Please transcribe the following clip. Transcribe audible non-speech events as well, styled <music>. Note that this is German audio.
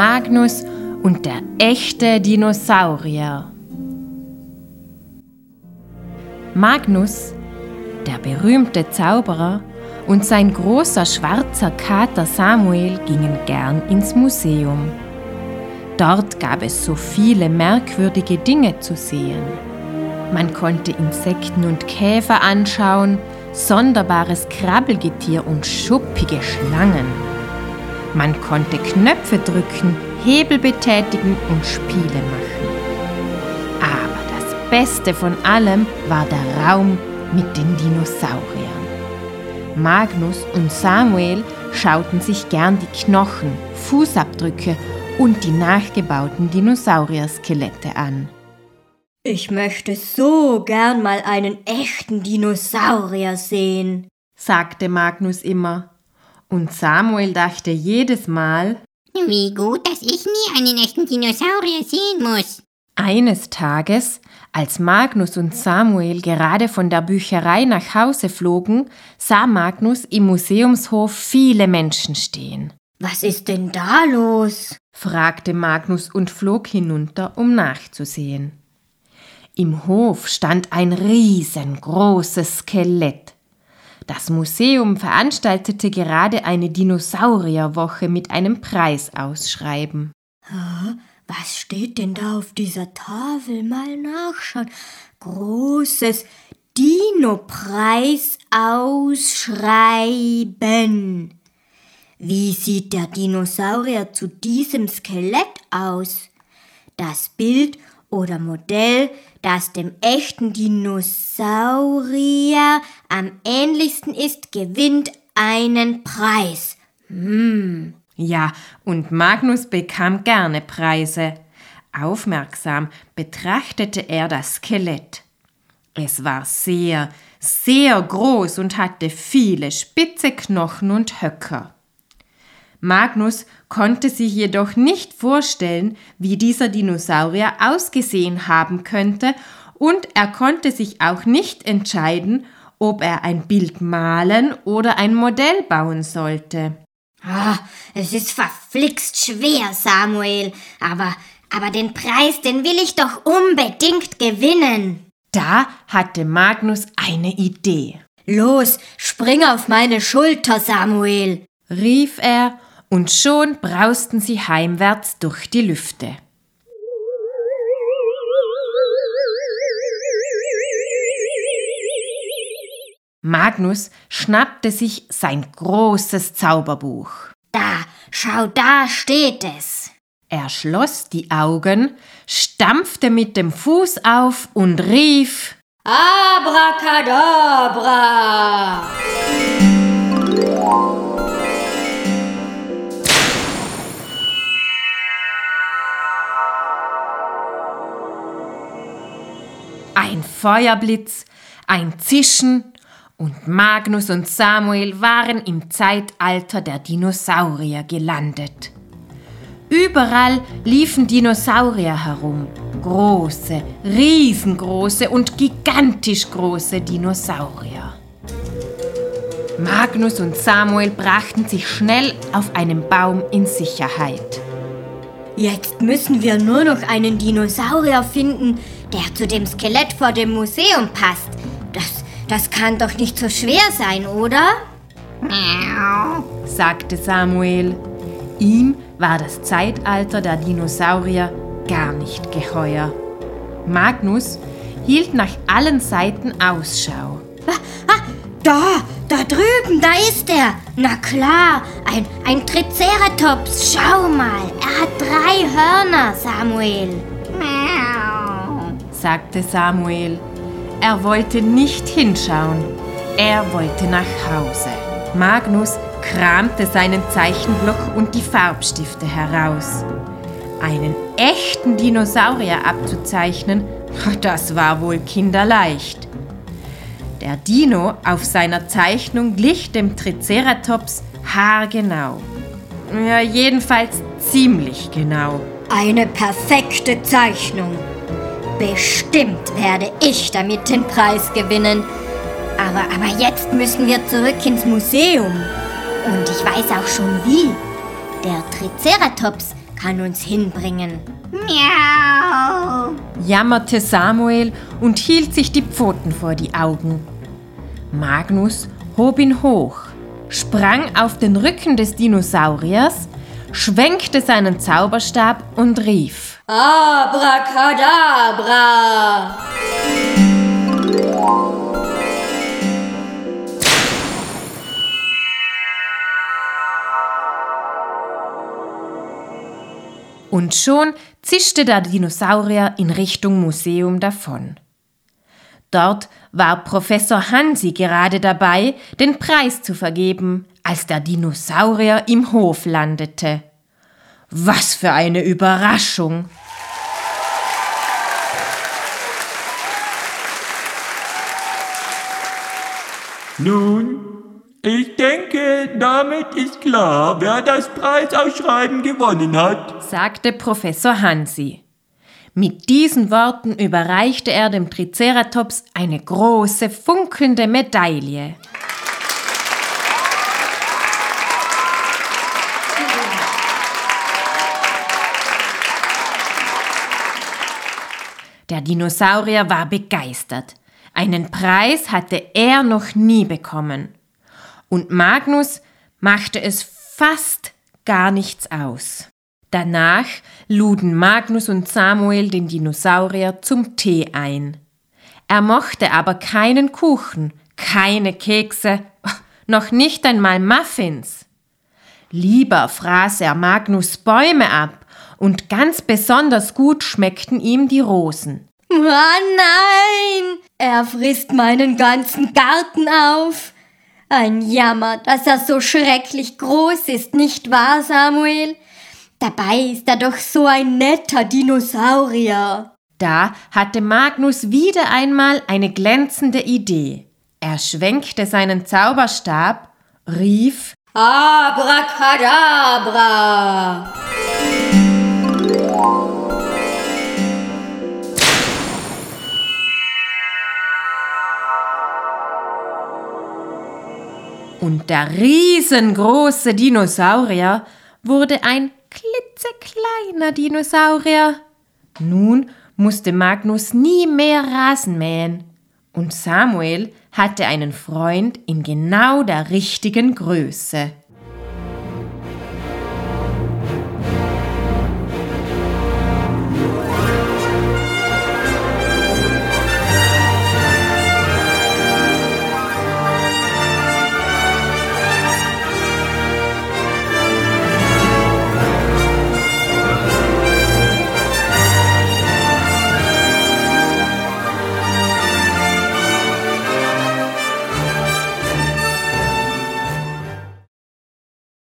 Magnus und der echte Dinosaurier. Magnus, der berühmte Zauberer, und sein großer schwarzer Kater Samuel gingen gern ins Museum. Dort gab es so viele merkwürdige Dinge zu sehen. Man konnte Insekten und Käfer anschauen, sonderbares Krabbelgetier und schuppige Schlangen. Man konnte Knöpfe drücken, Hebel betätigen und Spiele machen. Aber das Beste von allem war der Raum mit den Dinosauriern. Magnus und Samuel schauten sich gern die Knochen, Fußabdrücke und die nachgebauten Dinosaurier-Skelette an. Ich möchte so gern mal einen echten Dinosaurier sehen, sagte Magnus immer. Und Samuel dachte jedes Mal, wie gut, dass ich nie einen echten Dinosaurier sehen muss. Eines Tages, als Magnus und Samuel gerade von der Bücherei nach Hause flogen, sah Magnus im Museumshof viele Menschen stehen. Was ist denn da los? fragte Magnus und flog hinunter, um nachzusehen. Im Hof stand ein riesengroßes Skelett. Das Museum veranstaltete gerade eine Dinosaurierwoche mit einem Preisausschreiben. Was steht denn da auf dieser Tafel? Mal nachschauen. Großes Dino-Preisausschreiben. Wie sieht der Dinosaurier zu diesem Skelett aus? Das Bild oder Modell, das dem echten Dinosaurier am ähnlichsten ist, gewinnt einen Preis. Hm. Ja, und Magnus bekam gerne Preise. Aufmerksam betrachtete er das Skelett. Es war sehr, sehr groß und hatte viele spitze Knochen und Höcker. Magnus konnte sich jedoch nicht vorstellen, wie dieser Dinosaurier ausgesehen haben könnte, und er konnte sich auch nicht entscheiden, ob er ein Bild malen oder ein Modell bauen sollte. Ah, es ist verflixt schwer, Samuel, aber aber den Preis, den will ich doch unbedingt gewinnen. Da hatte Magnus eine Idee. Los, spring auf meine Schulter, Samuel, rief er und schon brausten sie heimwärts durch die Lüfte. Magnus schnappte sich sein großes Zauberbuch. Da, schau, da steht es. Er schloss die Augen, stampfte mit dem Fuß auf und rief Abracadabra! Ein Feuerblitz, ein Zischen und Magnus und Samuel waren im Zeitalter der Dinosaurier gelandet. Überall liefen Dinosaurier herum. Große, riesengroße und gigantisch große Dinosaurier. Magnus und Samuel brachten sich schnell auf einem Baum in Sicherheit. Jetzt müssen wir nur noch einen Dinosaurier finden, der zu dem Skelett vor dem Museum passt. Das, kann doch nicht so schwer sein, oder? Miau, sagte Samuel. Ihm war das Zeitalter der Dinosaurier gar nicht geheuer. Magnus hielt nach allen Seiten Ausschau. Ah, ah, da, da drüben, da ist er. Na klar, ein, ein Triceratops. Schau mal, er hat drei Hörner, Samuel. miau. sagte Samuel. Er wollte nicht hinschauen. Er wollte nach Hause. Magnus kramte seinen Zeichenblock und die Farbstifte heraus. Einen echten Dinosaurier abzuzeichnen, <laughs> das war wohl kinderleicht. Der Dino auf seiner Zeichnung glich dem Triceratops haargenau. Ja, jedenfalls ziemlich genau. Eine perfekte Zeichnung. Bestimmt werde ich damit den Preis gewinnen. Aber, aber jetzt müssen wir zurück ins Museum. Und ich weiß auch schon wie. Der Triceratops kann uns hinbringen. Miau. jammerte Samuel und hielt sich die Pfoten vor die Augen. Magnus hob ihn hoch, sprang auf den Rücken des Dinosauriers, schwenkte seinen Zauberstab und rief. Abracadabra! Und schon zischte der Dinosaurier in Richtung Museum davon. Dort war Professor Hansi gerade dabei, den Preis zu vergeben, als der Dinosaurier im Hof landete. Was für eine Überraschung! Nun, ich denke, damit ist klar, wer das Preisausschreiben gewonnen hat. sagte Professor Hansi. Mit diesen Worten überreichte er dem Triceratops eine große, funkelnde Medaille. Der Dinosaurier war begeistert. Einen Preis hatte er noch nie bekommen. Und Magnus machte es fast gar nichts aus. Danach luden Magnus und Samuel den Dinosaurier zum Tee ein. Er mochte aber keinen Kuchen, keine Kekse, <laughs> noch nicht einmal Muffins. Lieber fraß er Magnus Bäume ab, und ganz besonders gut schmeckten ihm die Rosen. Ah nein! Er frisst meinen ganzen Garten auf. Ein Jammer, dass er so schrecklich groß ist, nicht wahr, Samuel? Dabei ist er doch so ein netter Dinosaurier. Da hatte Magnus wieder einmal eine glänzende Idee. Er schwenkte seinen Zauberstab, rief Abracadabra! Und der riesengroße Dinosaurier wurde ein klitzekleiner Dinosaurier. Nun musste Magnus nie mehr Rasen mähen und Samuel hatte einen Freund in genau der richtigen Größe.